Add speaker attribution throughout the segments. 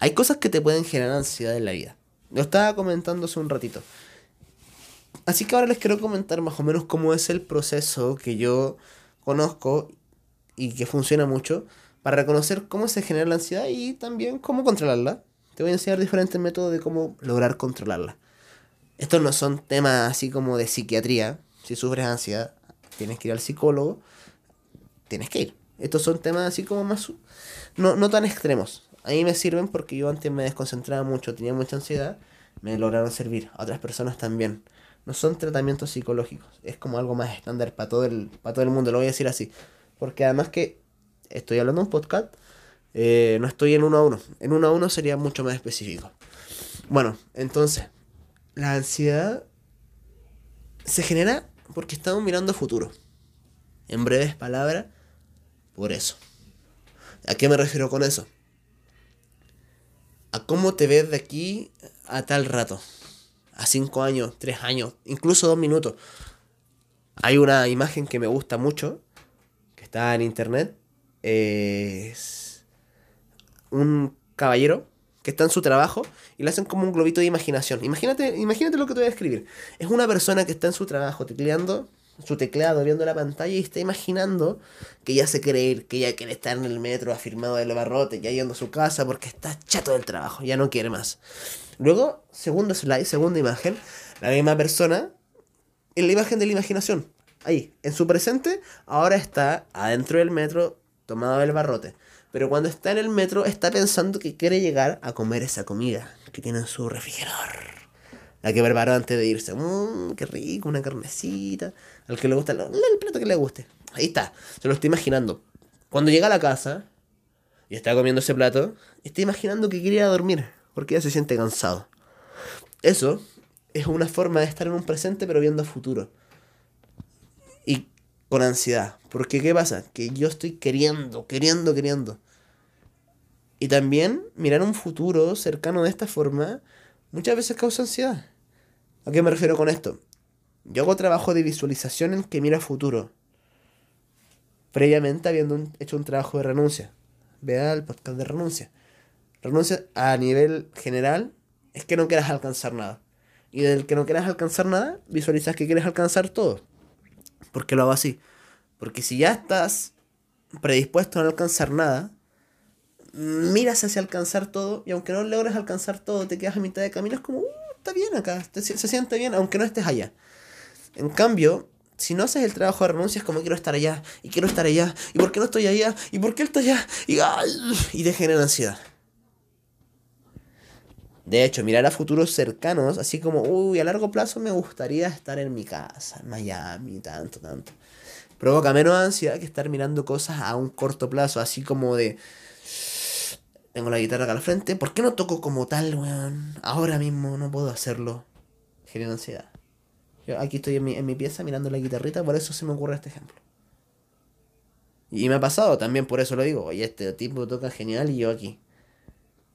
Speaker 1: Hay cosas que te pueden generar ansiedad en la vida. Lo estaba comentando hace un ratito. Así que ahora les quiero comentar más o menos cómo es el proceso que yo conozco y que funciona mucho para reconocer cómo se genera la ansiedad y también cómo controlarla. Te voy a enseñar diferentes métodos de cómo lograr controlarla. Estos no son temas así como de psiquiatría. Si sufres ansiedad, tienes que ir al psicólogo. Tienes que ir. Estos son temas así como más... No, no tan extremos. A mí me sirven porque yo antes me desconcentraba mucho, tenía mucha ansiedad. Me lograron servir. A otras personas también. No son tratamientos psicológicos. Es como algo más estándar para todo el, para todo el mundo. Lo voy a decir así. Porque además que estoy hablando de un podcast, eh, no estoy en uno a uno. En uno a uno sería mucho más específico. Bueno, entonces, la ansiedad se genera porque estamos mirando futuro. En breves palabras, por eso. ¿A qué me refiero con eso? A cómo te ves de aquí a tal rato. A cinco años, tres años, incluso dos minutos. Hay una imagen que me gusta mucho, que está en internet, es un caballero que está en su trabajo y le hacen como un globito de imaginación. Imagínate, imagínate lo que te voy a escribir. Es una persona que está en su trabajo tecleando su teclado, viendo la pantalla y está imaginando que ya se quiere ir, que ya quiere estar en el metro afirmado del barrote, ya yendo a su casa porque está chato del trabajo, ya no quiere más. Luego, segundo slide, segunda imagen, la misma persona en la imagen de la imaginación. Ahí, en su presente, ahora está adentro del metro tomado del barrote. Pero cuando está en el metro está pensando que quiere llegar a comer esa comida que tiene en su refrigerador. La que preparó antes de irse. Mmm, qué rico, una carnecita. Al que le gusta, el, plato que le guste. Ahí está, se lo estoy imaginando. Cuando llega a la casa y está comiendo ese plato, está imaginando que quiere ir a dormir porque ya se siente cansado. Eso es una forma de estar en un presente pero viendo futuro. Y con ansiedad. Porque ¿qué pasa? Que yo estoy queriendo, queriendo, queriendo. Y también mirar un futuro cercano de esta forma muchas veces causa ansiedad. ¿A qué me refiero con esto? Yo hago trabajo de visualización en que mira futuro. Previamente habiendo hecho un trabajo de renuncia. Vea el podcast de renuncia. Renuncia a nivel general es que no quieras alcanzar nada. Y del que no quieras alcanzar nada, visualizas que quieres alcanzar todo. ¿Por qué lo hago así? Porque si ya estás predispuesto a no alcanzar nada, miras hacia alcanzar todo y aunque no logres alcanzar todo, te quedas a mitad de camino, es como, uh, está bien acá, se siente bien, aunque no estés allá. En cambio, si no haces el trabajo de renuncia, es como quiero estar allá, y quiero estar allá, y por qué no estoy allá, y por qué él está allá, y, y te genera ansiedad. De hecho, mirar a futuros cercanos, así como, uy, a largo plazo me gustaría estar en mi casa, en Miami, tanto, tanto. Provoca menos ansiedad que estar mirando cosas a un corto plazo, así como de, tengo la guitarra acá al frente, ¿por qué no toco como tal, weón? Ahora mismo no puedo hacerlo. Genera ansiedad. Aquí estoy en mi, en mi pieza mirando la guitarrita, por eso se me ocurre este ejemplo. Y me ha pasado también, por eso lo digo. Oye, este tipo toca genial y yo aquí.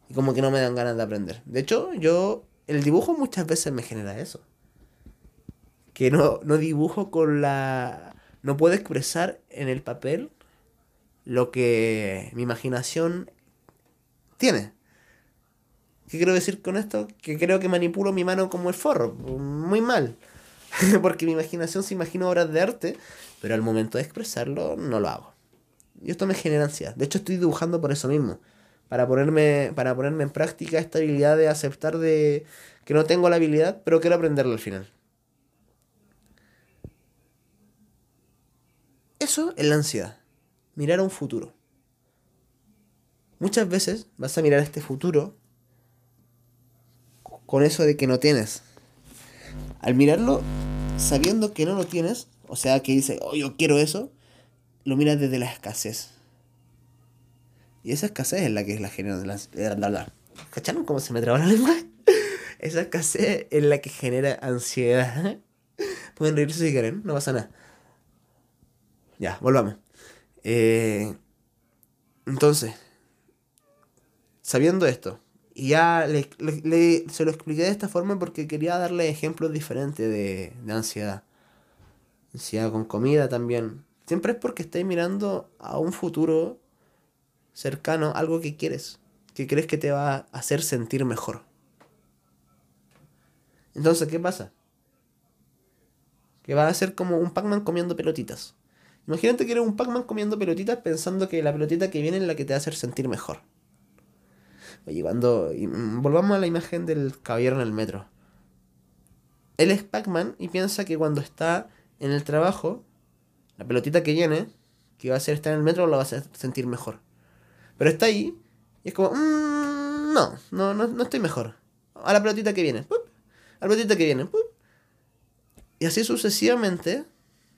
Speaker 1: Y como que no me dan ganas de aprender. De hecho, yo. El dibujo muchas veces me genera eso. Que no, no dibujo con la. No puedo expresar en el papel lo que mi imaginación tiene. ¿Qué quiero decir con esto? Que creo que manipulo mi mano como el forro. Muy mal. Porque mi imaginación se imagina obras de arte, pero al momento de expresarlo no lo hago. Y esto me genera ansiedad. De hecho, estoy dibujando por eso mismo. Para ponerme, para ponerme en práctica esta habilidad de aceptar de que no tengo la habilidad, pero quiero aprenderlo al final. Eso es la ansiedad. Mirar a un futuro. Muchas veces vas a mirar este futuro con eso de que no tienes. Al mirarlo sabiendo que no lo tienes, o sea, que dice, oh, yo quiero eso, lo miras desde la escasez. Y esa escasez es la que es la genera la... ¿Cacharon cómo se me traba la lengua? esa escasez es la que genera ansiedad. Pueden reírse si quieren, no pasa nada. Ya, volvamos. Eh, entonces, sabiendo esto, y ya le, le, se lo expliqué de esta forma porque quería darle ejemplos diferentes de, de ansiedad. Ansiedad con comida también. Siempre es porque estáis mirando a un futuro cercano, algo que quieres. que crees que te va a hacer sentir mejor. Entonces, ¿qué pasa? Que va a ser como un Pac-Man comiendo pelotitas. Imagínate que eres un Pac-Man comiendo pelotitas pensando que la pelotita que viene es la que te va a hacer sentir mejor. Oye, cuando. Mm, volvamos a la imagen del caballero en el metro. Él es Pac-Man y piensa que cuando está en el trabajo, la pelotita que viene, que va a ser estar en el metro, lo va a sentir mejor. Pero está ahí y es como, mmm, no, no, no, no estoy mejor. A la pelotita que viene, a la pelotita que viene, y así sucesivamente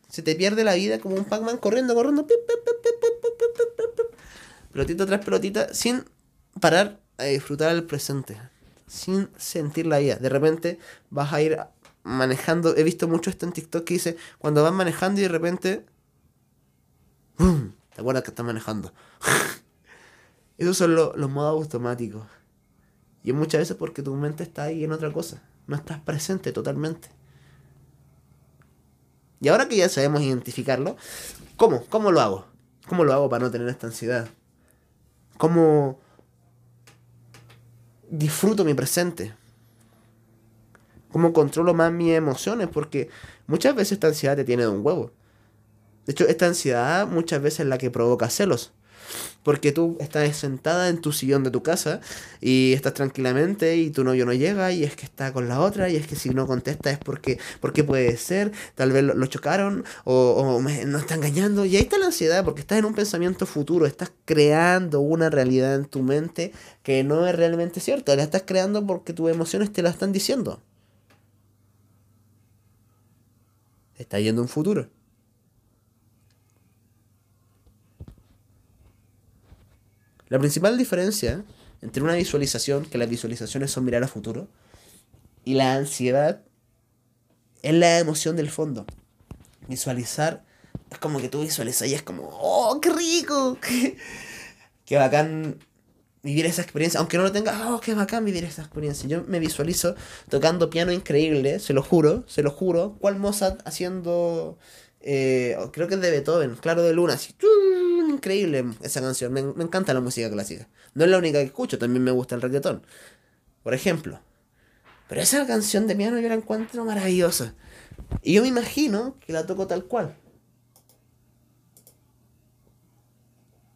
Speaker 1: se te pierde la vida como un Pac-Man corriendo, corriendo, pelotita tras pelotita, sin parar a disfrutar el presente, sin sentir la vida. De repente vas a ir manejando, he visto mucho esto en TikTok que dice, cuando vas manejando y de repente, ¿te acuerdas que estás manejando? Esos son los modos automáticos. Y muchas veces porque tu mente está ahí en otra cosa, no estás presente totalmente. Y ahora que ya sabemos identificarlo, ¿cómo? ¿Cómo lo hago? ¿Cómo lo hago para no tener esta ansiedad? ¿Cómo disfruto mi presente? ¿Cómo controlo más mis emociones? Porque muchas veces esta ansiedad te tiene de un huevo. De hecho, esta ansiedad muchas veces es la que provoca celos. Porque tú estás sentada en tu sillón de tu casa y estás tranquilamente y tu novio no llega y es que está con la otra y es que si no contesta es porque, porque puede ser, tal vez lo, chocaron o, no está engañando. Y ahí está la ansiedad porque estás en un pensamiento futuro, estás creando una realidad en tu mente que no es realmente cierta, la estás creando porque tus emociones te la están diciendo. Está yendo un futuro. La principal diferencia entre una visualización, que las visualizaciones son mirar a futuro, y la ansiedad es la emoción del fondo. Visualizar es como que tú visualizas y es como, ¡oh, qué rico! ¡Qué, qué bacán vivir esa experiencia! Aunque no lo tenga, ¡oh, qué bacán vivir esa experiencia! Yo me visualizo tocando piano increíble, se lo juro, se lo juro. ¿Cuál Mozart haciendo eh, creo que es de Beethoven, Claro de Luna, así, increíble esa canción, me, encanta la música clásica. No es la única que escucho, también me gusta el reggaetón, por ejemplo. Pero esa canción de piano yo la encuentro maravillosa. Y yo me imagino que la toco tal cual.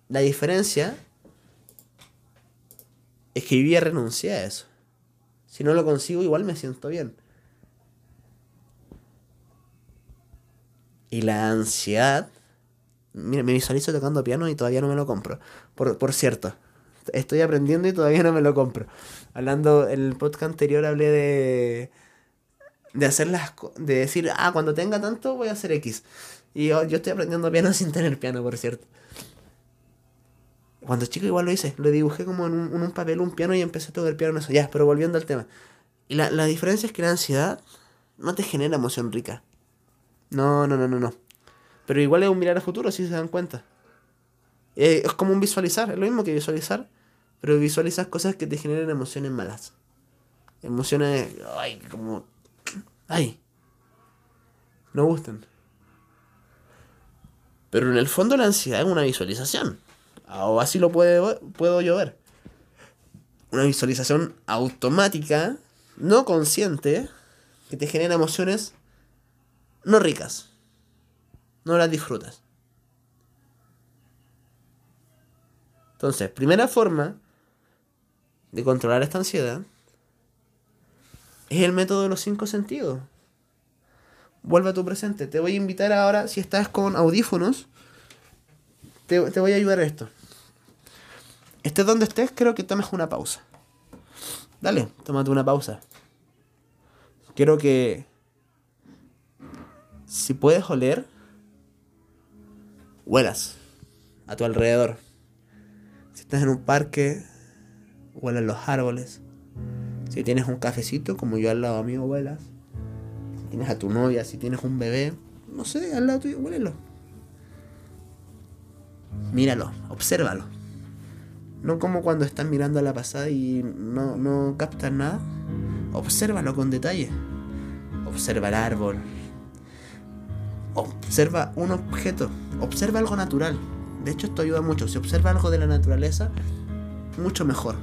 Speaker 1: La diferencia es que yo ya renuncié a eso. Si no lo consigo, igual me siento bien. Y la ansiedad. Mira, me visualizo tocando piano y todavía no me lo compro. Por, cierto, estoy aprendiendo y todavía no me lo compro. Hablando, en el podcast anterior hablé de. de hacer las. de decir, ah, cuando tenga tanto voy a hacer X. Y yo, estoy aprendiendo piano sin tener piano, por cierto. Cuando chico igual lo hice, lo dibujé como en un, papel, un piano y empecé a tocar el piano en eso. Ya, pero volviendo al tema. Y la, la diferencia es que la ansiedad no te genera emoción rica. No, no, no, no, no. Pero igual es un mirar a futuro, si se dan cuenta. Eh, es como un visualizar, es lo mismo que visualizar, pero visualizas cosas que te generen emociones malas. Emociones, ay, como, ay, no gustan. Pero en el fondo la ansiedad es una visualización. O así lo puedo yo ver. Una visualización automática, no consciente, que te genera emociones no ricas. No las disfrutas. Entonces, primera forma de controlar esta ansiedad es el método de los cinco sentidos. Vuelve a tu presente. Te voy a invitar ahora, si estás con audífonos, te, voy a ayudar a esto. Estés donde estés, creo que tomes una pausa. Dale, tómate una pausa. Quiero que si puedes oler, huelas a tu alrededor. Si estás en un parque, huelas los árboles. Si tienes un cafecito, como yo al lado mío, huelas. Si tienes a tu novia, si tienes un bebé, no sé, al lado tuyo, huélelo. Míralo, obsérvalo. No como cuando estás mirando a la pasada y no, no captas nada. Obsérvalo con detalle. Observa el árbol, observa un objeto, observa algo natural. De hecho, esto ayuda mucho. Si observa algo de la naturaleza, mucho mejor.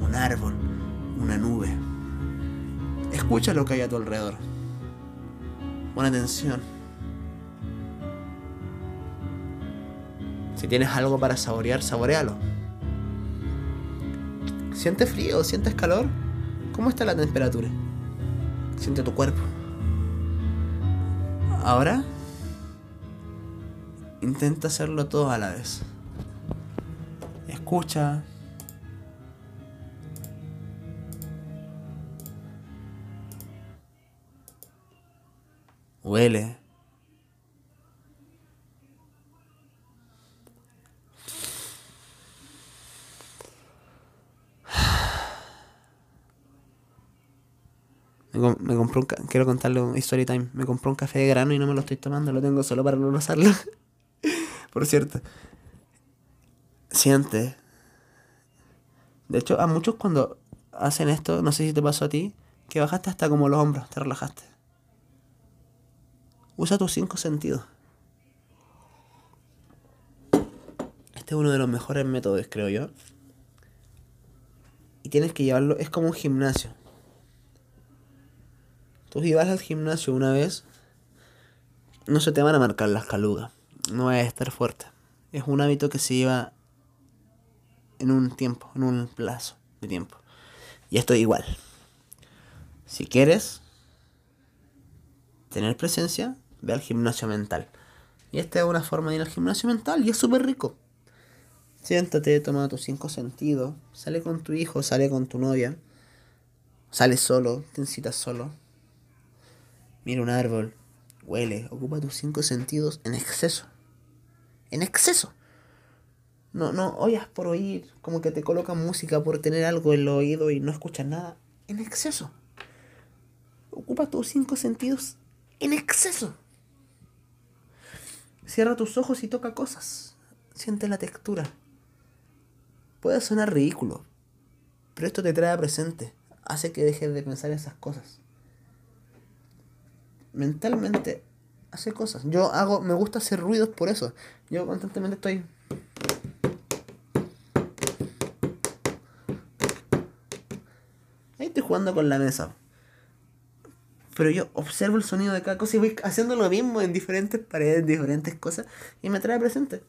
Speaker 1: un árbol, una nube. Escucha lo que hay a tu alrededor. Pon atención. Si tienes algo para saborear, saborealo. ¿Sientes frío? ¿Sientes calor? ¿Cómo está la temperatura? Siente tu cuerpo. Ahora, intenta hacerlo todo a la vez. Escucha. Huele. Me, compré un quiero contarle un story time. Me compré un café de grano y no me lo estoy tomando, lo tengo solo para no usarlo. Por cierto. Siente. De hecho, a muchos cuando hacen esto, no sé si te pasó a ti, que bajaste hasta como los hombros, te relajaste. Usa tus cinco sentidos. Este es uno de los mejores métodos, creo yo. Y tienes que llevarlo, es como un gimnasio. Tú si vas al gimnasio una vez, no se te van a marcar las calugas. No a estar fuerte. Es un hábito que se lleva en un tiempo, en un plazo de tiempo. Y esto igual. Si quieres tener presencia, ve al gimnasio mental. Y esta es una forma de ir al gimnasio mental y es súper rico. Siéntate, toma tus cinco sentidos, sale con tu hijo, sale con tu novia, sale solo, te incitas solo, Mira un árbol, huele, ocupa tus cinco sentidos en exceso. En exceso. No, no oyas por oír, como que te colocan música por tener algo en el oído y no escuchas nada. En exceso. Ocupa tus cinco sentidos en exceso. Cierra tus ojos y toca cosas. Siente la textura. Puede sonar ridículo, pero esto te trae presente. Hace que dejes de pensar esas cosas mentalmente hace cosas. Yo hago, me gusta hacer ruidos por eso. Yo constantemente estoy. Ahí estoy jugando con la mesa. Pero yo observo el sonido de cada cosa y voy haciendo lo mismo en diferentes paredes, diferentes cosas, y me trae presente.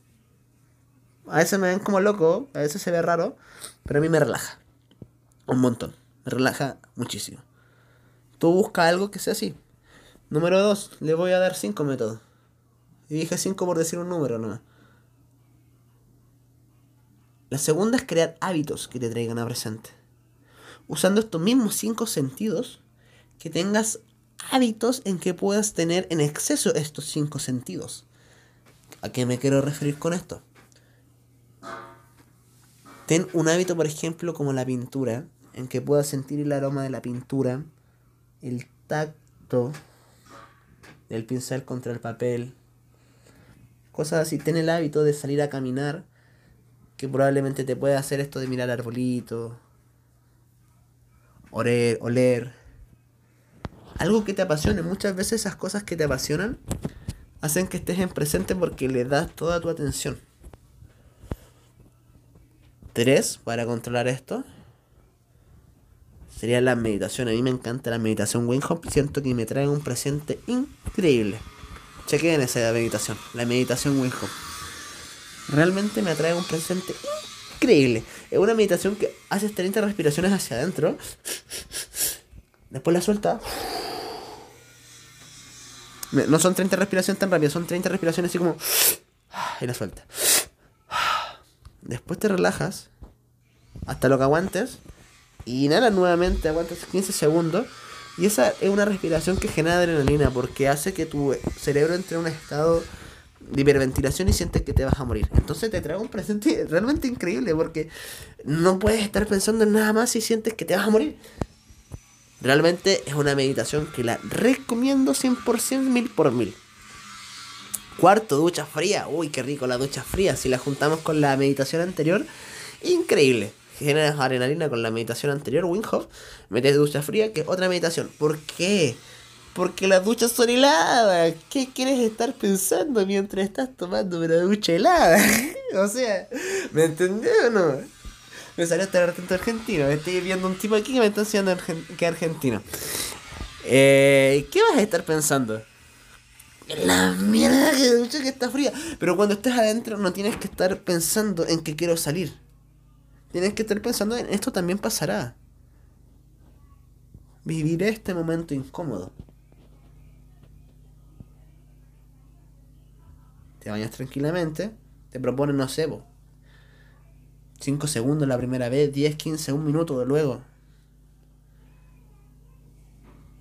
Speaker 1: A veces me ven como loco, a veces se ve raro, pero a mí me relaja. Un montón. Me relaja muchísimo. Tú busca algo que sea así. Número 2, le voy a dar 5 métodos. Y dije 5 por decir un número no. La segunda es crear hábitos que te traigan a presente. Usando estos mismos 5 sentidos, que tengas hábitos en que puedas tener en exceso estos 5 sentidos. ¿A qué me quiero referir con esto? Ten un hábito, por ejemplo, como la pintura, en que puedas sentir el aroma de la pintura, el tacto, el pincel contra el papel. Cosas así. Ten el hábito de salir a caminar. Que probablemente te pueda hacer esto de mirar arbolitos. Oler, oler. Algo que te apasione. Muchas veces esas cosas que te apasionan hacen que estés en presente porque le das toda tu atención. Tres, para controlar esto, sería la meditación. A mí me encanta la meditación Wim Siento que me trae un presente increíble. Chequen esa meditación, la meditación Wim Realmente me atrae un presente increíble. Es una meditación que haces 30 respiraciones hacia adentro. Después la suelta. No son 30 respiraciones tan rápidas, son 30 respiraciones así como... Y la suelta. Después te relajas. Hasta lo que aguantes. Inhala nuevamente, aguantas 15 segundos. Y esa es una respiración que genera adrenalina porque hace que tu cerebro entre en un estado de hiperventilación y sientes que te vas a morir. Entonces te trae un presente realmente increíble porque no puedes estar pensando en nada más y sientes que te vas a morir. Realmente es una meditación que la recomiendo 100% mil por mil. Cuarto, ducha fría. Uy, qué rico la ducha fría. Si la juntamos con la meditación anterior, increíble generas adrenalina con la meditación anterior, Winghoff, metes ducha fría, que es otra meditación. ¿Por qué? Porque las duchas son heladas. ¿Qué quieres estar pensando mientras estás tomando una ducha helada? o sea, ¿me entendés o no? me salió este acento argentino. Estoy viendo un tipo aquí que me está enseñando que argentino. Eh, ¿Qué vas a estar pensando? La mierda que que está fría. Pero cuando estés adentro no tienes que estar pensando en que quiero salir. Tienes que estar pensando en esto también pasará. Viviré este momento incómodo. Te bañas tranquilamente. Te proponen, no sé, 5 segundos la primera vez, 10, 15, un minuto de luego.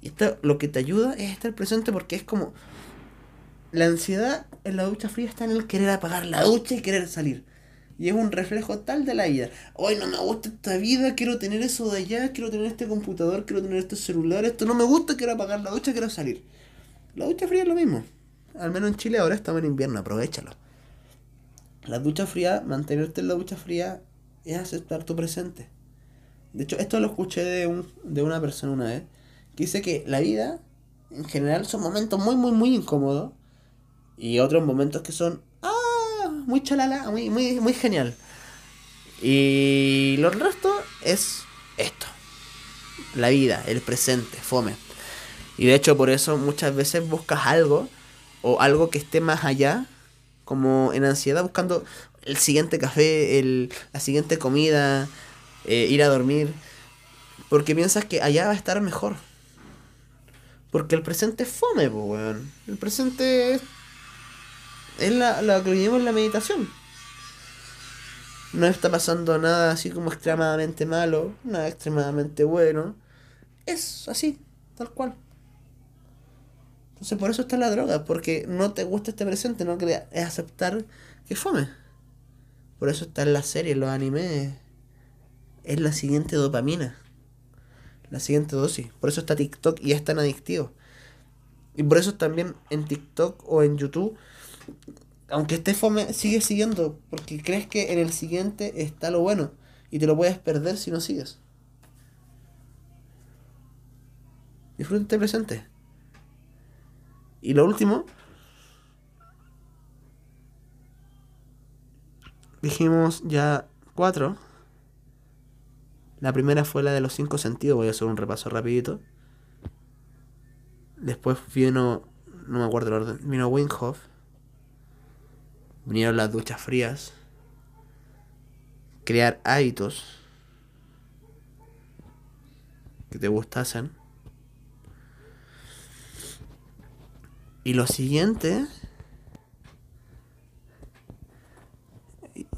Speaker 1: Y esto lo que te ayuda es estar presente porque es como. La ansiedad en la ducha fría está en el querer apagar la ducha y querer salir. Y es un reflejo tal de la vida. Hoy no me gusta esta vida, quiero tener eso de allá, quiero tener este computador, quiero tener este celular, esto no me gusta, quiero apagar la ducha, quiero salir. La ducha fría es lo mismo. Al menos en Chile ahora estamos en invierno, aprovechalo. La ducha fría, mantenerte en la ducha fría es aceptar tu presente. De hecho, esto lo escuché de, un, de una persona una vez, que dice que la vida, en general, son momentos muy, muy, muy incómodos. Y otros momentos que son muy chalala, muy, muy, muy genial. Y lo resto es esto. La vida, el presente, fome. Y de hecho por eso muchas veces buscas algo o algo que esté más allá, como en ansiedad buscando el siguiente café, el, la siguiente comida, eh, ir a dormir, porque piensas que allá va a estar mejor. Porque el presente es fome, pues, El presente es es la, lo que vivimos en la meditación. No está pasando nada así como extremadamente malo, nada extremadamente bueno. Es así, tal cual. Entonces por eso está la droga, porque no te gusta este presente, no quería es aceptar que fome. Por eso está en la serie, los animes. Es la siguiente dopamina. La siguiente dosis. Por eso está TikTok y es tan adictivo. Y por eso también en TikTok o en YouTube aunque esté fome, sigue siguiendo, porque crees que en el siguiente está lo bueno y te lo puedes perder si no sigues. Disfrútate presente. Y lo último, dijimos ya cuatro. La primera fue la de los cinco sentidos, voy a hacer un repaso rapidito. Después vino, no me acuerdo el orden, vino Winghoff vinieron las duchas frías, crear hábitos que te gustasen. Y lo siguiente,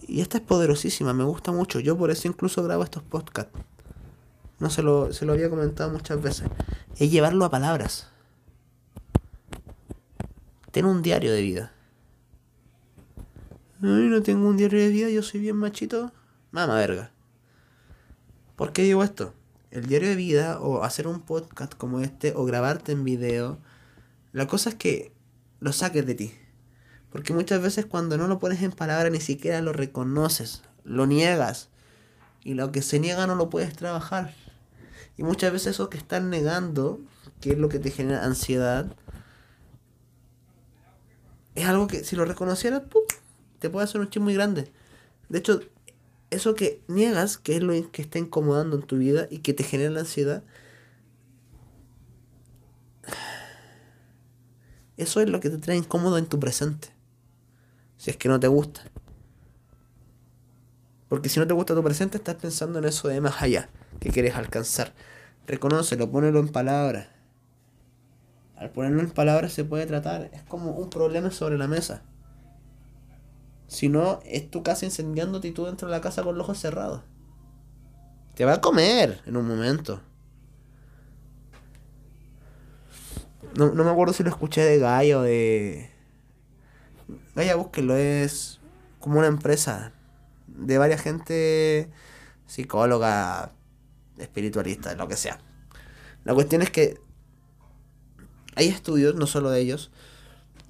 Speaker 1: y esta es poderosísima, me gusta mucho, yo por eso incluso grabo estos podcasts. No se lo, se lo había comentado muchas veces. Es llevarlo a palabras. Ten un diario de vida. Ay, no tengo un diario de vida, yo soy bien machito. Mama verga. ¿Por qué digo esto? El diario de vida o hacer un podcast como este o grabarte en video, la cosa es que lo saques de ti. Porque muchas veces cuando no lo pones en palabras ni siquiera lo reconoces, lo niegas. Y lo que se niega no lo puedes trabajar. Y muchas veces eso que estás negando, que es lo que te genera ansiedad, es algo que si lo reconocieras, ¡pum! Te puede hacer un chip muy grande. De hecho, eso que niegas, que es lo que está incomodando en tu vida y que te genera la ansiedad, eso es lo que te trae incómodo en tu presente. Si es que no te gusta. Porque si no te gusta tu presente, estás pensando en eso de más allá, que quieres alcanzar. Reconócelo, ponelo en palabras. Al ponerlo en palabras se puede tratar. Es como un problema sobre la mesa. Si no, es tu casa incendiándote y tú dentro de la casa con los ojos cerrados. Te va a comer en un momento. No, me acuerdo si lo escuché de Gaia o de. Gaia, búsquelo, es como una empresa de varias gente, psicóloga, espiritualista, lo que sea. La cuestión es que hay estudios, no solo de ellos,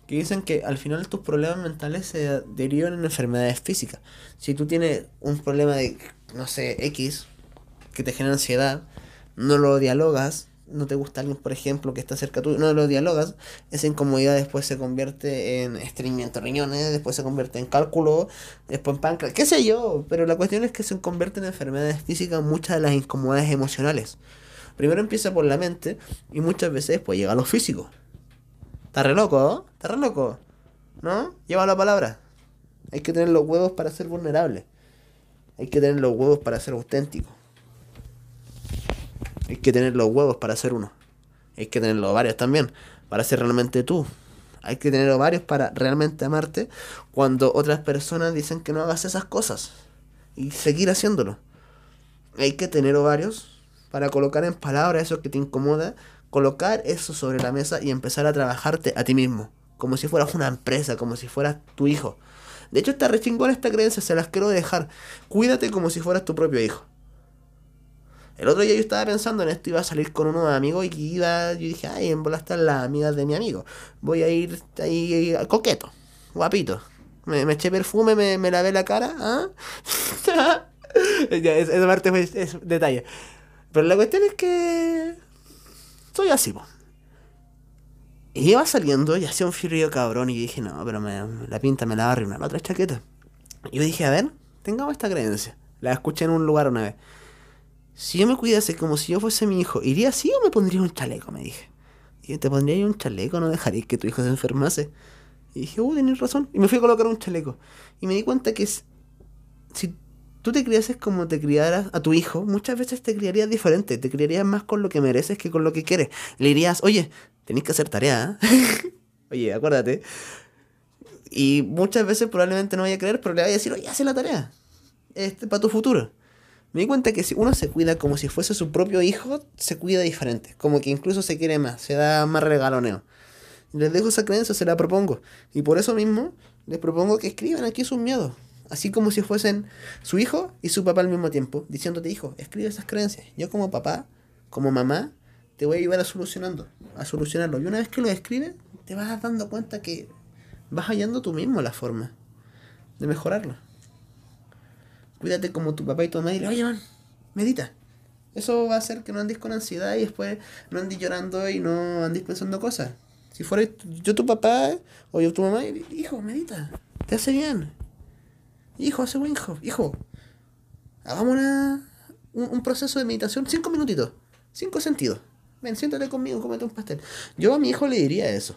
Speaker 1: que dicen que al final tus problemas mentales se derivan en enfermedades físicas. Si tú tienes un problema de, no sé, X, que te genera ansiedad, no lo dialogas, no te gusta alguien, por ejemplo, que está cerca tuyo, no lo dialogas, esa incomodidad después se convierte en estreñimiento de riñones, después se convierte en cálculo, después en páncreas, qué sé yo, pero la cuestión es que se convierte en enfermedades físicas muchas de las incomodidades emocionales. Primero empieza por la mente y muchas veces después llega a lo físico. Está re loco, ¿no? Está re loco, ¿no? Lleva la palabra. Hay que tener los huevos para ser vulnerable. Hay que tener los huevos para ser auténtico. Hay que tener los huevos para ser uno. Hay que tener los varios también, para ser realmente tú. Hay que tener varios para realmente amarte cuando otras personas dicen que no hagas esas cosas. Y seguir haciéndolo. Hay que tener ovarios para colocar en palabras eso que te incomoda, colocar eso sobre la mesa y empezar a trabajarte a ti mismo. Como si fueras una empresa, como si fueras tu hijo. De hecho, está rechingona esta creencia, se las quiero dejar. Cuídate como si fueras tu propio hijo. El otro día yo estaba pensando en esto, iba a salir con unos amigos y iba, yo dije, ay, en bola están las amigas de mi amigo. Voy a ir ahí coqueto, guapito. Me, eché perfume, me, me, lavé la cara. ¿ah? ya, esa parte es, detalle. Pero la cuestión es que soy así, po. Y iba saliendo y hacía un frío cabrón y dije, no, pero me, la pinta me la va a la otra chaqueta. Y yo dije, a ver, tengamos esta creencia. La escuché en un lugar una vez. Si yo me cuidase como si yo fuese mi hijo, ¿iría así o me pondría un chaleco? Me dije. Y te pondría un chaleco, no dejaría que tu hijo se enfermase. Y dije, oh, tienes razón. Y me fui a colocar un chaleco. Y me di cuenta que si tú te criases como te criaras a tu hijo, muchas veces te criarías diferente. Te criarías más con lo que mereces que con lo que quieres. Le dirías, oye, tenés que hacer tarea. ¿eh? oye, acuérdate. Y muchas veces probablemente no vaya a creer, pero le vaya a decir, oye, hace la tarea. Este, para tu futuro me di cuenta que si uno se cuida como si fuese su propio hijo, se cuida diferente. Como que incluso se quiere más, se da más regaloneo. Les dejo esa creencia, se la propongo. Y por eso mismo les propongo que escriban aquí sus miedos. Así como si fuesen su hijo y su papá al mismo tiempo. Diciéndote, hijo, escribe esas creencias. Yo como papá, como mamá, te voy a ayudar a solucionando, a solucionarlo. Y una vez que lo escribes, te vas dando cuenta que vas hallando tú mismo la forma de mejorarlo cuídate como tu papá y tu mamá y dile, oye, man, medita. Eso va a hacer que no andes con ansiedad y después no andes llorando y no andes pensando cosas. Si fuera yo tu papá o yo tu mamá, hijo, medita. Te hace bien. Hijo, hace buen hijo. Hagamos un, proceso de meditación. Cinco minutitos. Cinco sentidos. Ven, siéntate conmigo, cómete un pastel. Yo a mi hijo le diría eso.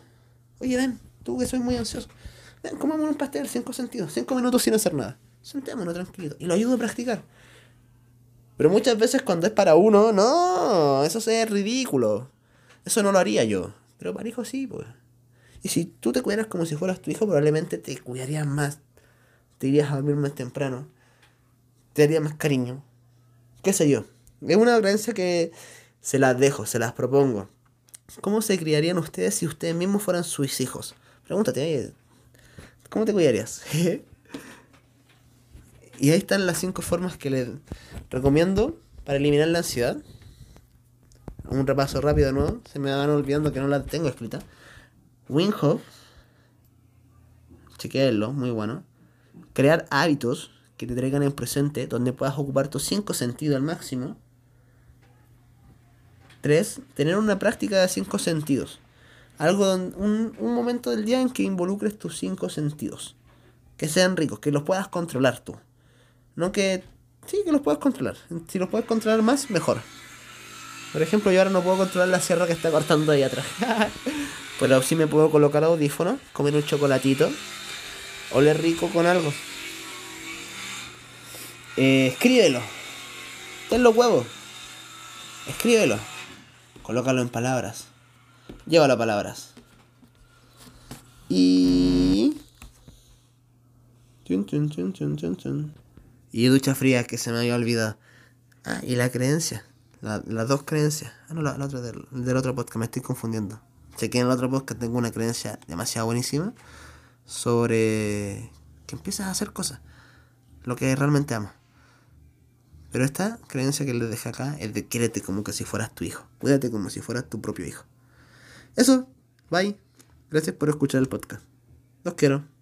Speaker 1: Oye, ven, tú que soy muy ansioso. Ven, comamos un pastel, cinco sentidos. Cinco minutos sin hacer nada sentémonos tranquilo. Y lo ayudo a practicar. Pero muchas veces cuando es para uno, no, eso es ridículo. Eso no lo haría yo. Pero para hijo sí, pues. Y si tú te cuidaras como si fueras tu hijo, probablemente te cuidarías más. Te irías a dormir más temprano. Te daría más cariño. ¿Qué sé yo? Es una creencia que se las dejo, se las propongo. ¿Cómo se criarían ustedes si ustedes mismos fueran sus hijos? Pregúntate, ¿cómo te cuidarías? Y ahí están las cinco formas que les recomiendo para eliminar la ansiedad. Un repaso rápido de nuevo. Se me van olvidando que no la tengo escrita. Winghoff. Chequeenlo, muy bueno. Crear hábitos que te traigan en presente, donde puedas ocupar tus cinco sentidos al máximo. Tres, tener una práctica de cinco sentidos. Algo, un, un momento del día en que involucres tus cinco sentidos. Que sean ricos, que los puedas controlar tú. No que. Sí, que los puedes controlar. Si los puedes controlar más, mejor. Por ejemplo, yo ahora no puedo controlar la sierra que está cortando ahí atrás. Pero sí me puedo colocar audífonos, comer un chocolatito, oler rico con algo. Eh, escríbelo. Ten los huevos. Escríbelo. Colócalo en palabras. Llévalo a palabras. Y. Y ducha fría que se me había olvidado. Ah, y la creencia. las dos creencias. Ah, no, la, otra del, del, otro podcast, me estoy confundiendo. Que en el otro podcast tengo una creencia demasiado buenísima sobre que empiezas a hacer cosas. Lo que realmente amas. Pero esta creencia que les dejé acá es de quérete como que si fueras tu hijo. Cuídate como si fueras tu propio hijo. Eso, bye. Gracias por escuchar el podcast. Los quiero.